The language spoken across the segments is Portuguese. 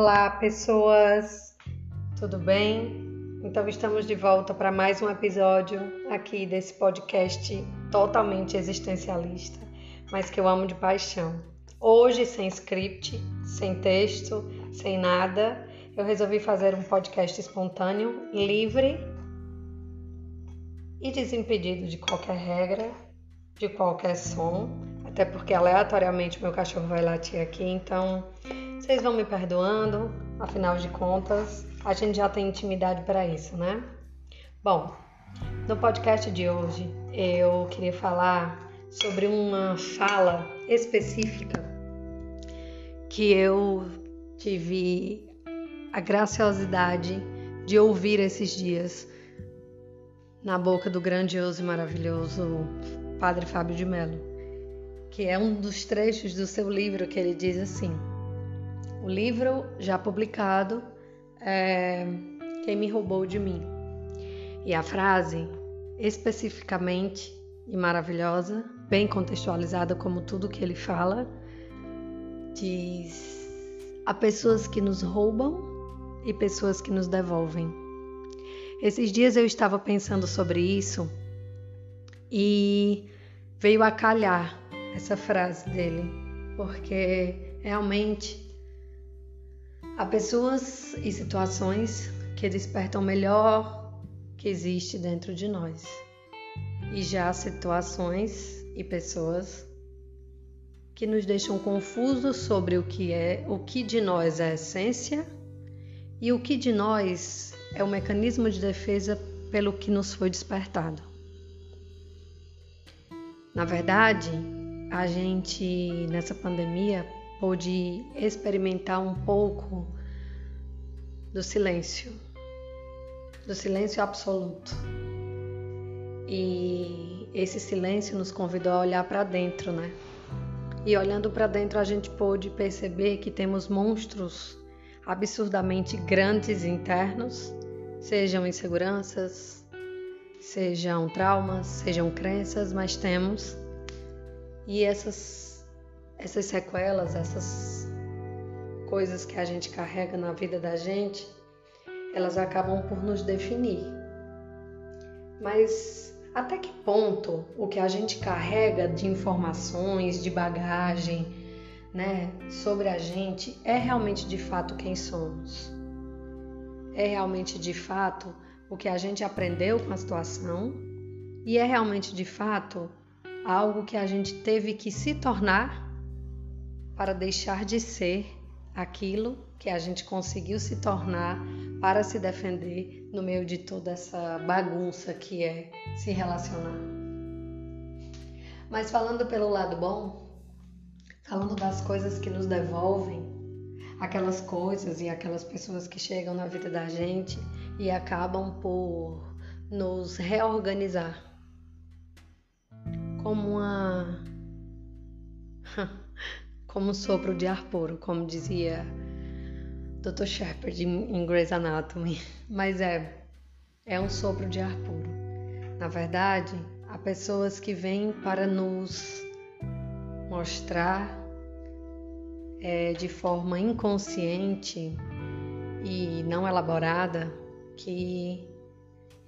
Olá, pessoas! Tudo bem? Então, estamos de volta para mais um episódio aqui desse podcast totalmente existencialista, mas que eu amo de paixão. Hoje, sem script, sem texto, sem nada, eu resolvi fazer um podcast espontâneo, livre e desimpedido de qualquer regra, de qualquer som, até porque aleatoriamente meu cachorro vai latir aqui, então vocês vão me perdoando, afinal de contas, a gente já tem intimidade para isso, né? Bom, no podcast de hoje eu queria falar sobre uma fala específica que eu tive a graciosidade de ouvir esses dias na boca do grandioso e maravilhoso Padre Fábio de Mello, que é um dos trechos do seu livro que ele diz assim: o livro já publicado é Quem me roubou de mim. E a frase, especificamente e maravilhosa, bem contextualizada como tudo que ele fala, diz: há pessoas que nos roubam e pessoas que nos devolvem. Esses dias eu estava pensando sobre isso e veio a calhar essa frase dele, porque realmente Há pessoas e situações que despertam o melhor que existe dentro de nós. E já há situações e pessoas que nos deixam confusos sobre o que é, o que de nós é essência e o que de nós é o mecanismo de defesa pelo que nos foi despertado. Na verdade, a gente nessa pandemia pôde experimentar um pouco do silêncio, do silêncio absoluto. E esse silêncio nos convidou a olhar para dentro, né? E olhando para dentro, a gente pôde perceber que temos monstros absurdamente grandes internos, sejam inseguranças, sejam traumas, sejam crenças, mas temos. E essas essas sequelas, essas coisas que a gente carrega na vida da gente, elas acabam por nos definir. Mas até que ponto o que a gente carrega de informações, de bagagem, né, sobre a gente é realmente de fato quem somos? É realmente de fato o que a gente aprendeu com a situação? E é realmente de fato algo que a gente teve que se tornar para deixar de ser aquilo que a gente conseguiu se tornar para se defender no meio de toda essa bagunça que é se relacionar. Mas falando pelo lado bom, falando das coisas que nos devolvem, aquelas coisas e aquelas pessoas que chegam na vida da gente e acabam por nos reorganizar como uma como sopro de ar puro, como dizia Dr. Shepard em Grey's Anatomy. Mas é, é um sopro de ar puro. Na verdade, há pessoas que vêm para nos mostrar é, de forma inconsciente e não elaborada que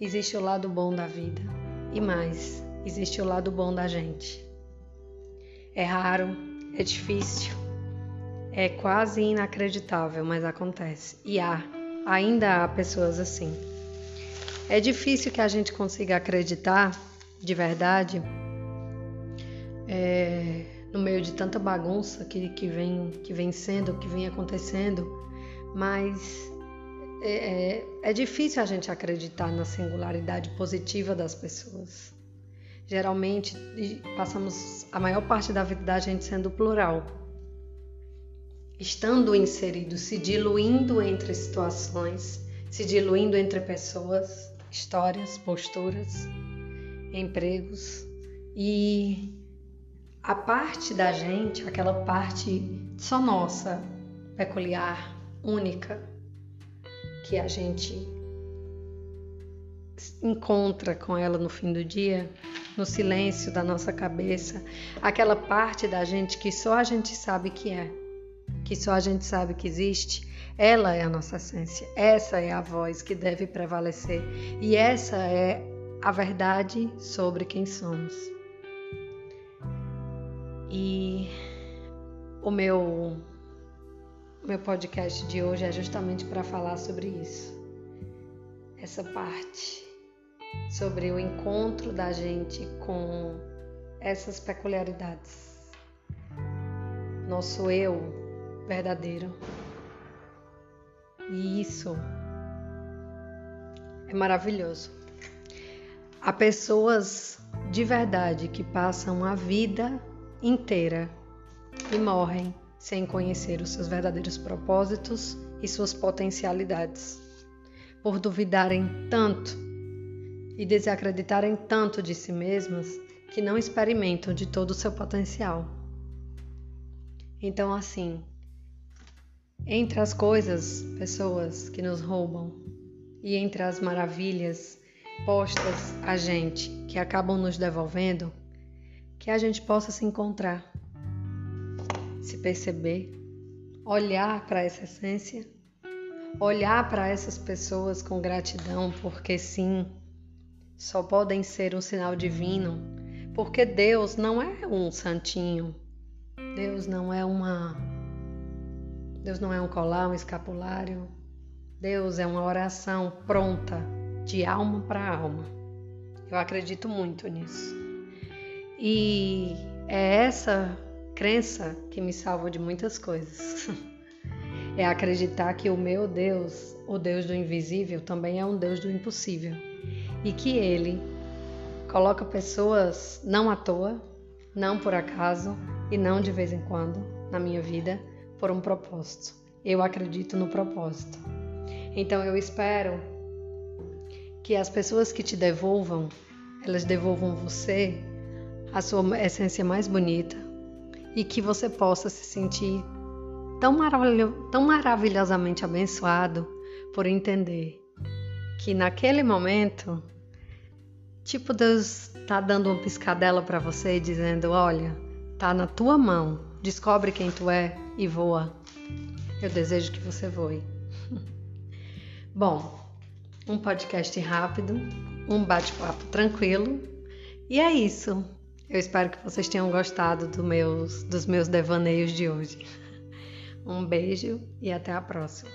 existe o lado bom da vida e mais, existe o lado bom da gente. É raro é difícil, é quase inacreditável, mas acontece. E há, ainda há pessoas assim. É difícil que a gente consiga acreditar de verdade é, no meio de tanta bagunça que, que, vem, que vem sendo, que vem acontecendo, mas é, é, é difícil a gente acreditar na singularidade positiva das pessoas geralmente passamos a maior parte da vida da gente sendo plural, estando inserido, se diluindo entre situações, se diluindo entre pessoas, histórias, posturas, empregos. E a parte da gente, aquela parte só nossa, peculiar, única, que a gente encontra com ela no fim do dia, no silêncio da nossa cabeça, aquela parte da gente que só a gente sabe que é, que só a gente sabe que existe, ela é a nossa essência. Essa é a voz que deve prevalecer e essa é a verdade sobre quem somos. E o meu meu podcast de hoje é justamente para falar sobre isso. Essa parte sobre o encontro da gente com essas peculiaridades. Nosso eu verdadeiro. E isso é maravilhoso. Há pessoas de verdade que passam a vida inteira e morrem sem conhecer os seus verdadeiros propósitos e suas potencialidades, por duvidarem tanto e desacreditarem tanto de si mesmas que não experimentam de todo o seu potencial. Então, assim, entre as coisas, pessoas que nos roubam e entre as maravilhas postas a gente que acabam nos devolvendo, que a gente possa se encontrar, se perceber, olhar para essa essência, olhar para essas pessoas com gratidão, porque sim, só podem ser um sinal divino, porque Deus não é um santinho, Deus não é uma. Deus não é um colar, um escapulário. Deus é uma oração pronta, de alma para alma. Eu acredito muito nisso. E é essa crença que me salva de muitas coisas. É acreditar que o meu Deus, o Deus do invisível, também é um Deus do impossível. E que Ele coloca pessoas não à toa, não por acaso e não de vez em quando na minha vida por um propósito. Eu acredito no propósito. Então eu espero que as pessoas que te devolvam, elas devolvam você a sua essência mais bonita e que você possa se sentir tão, maravilho, tão maravilhosamente abençoado por entender que naquele momento, tipo Deus tá dando uma piscadela para você dizendo, olha, tá na tua mão, descobre quem tu é e voa. Eu desejo que você voe. Bom, um podcast rápido, um bate-papo tranquilo. E é isso. Eu espero que vocês tenham gostado do meus, dos meus devaneios de hoje. Um beijo e até a próxima.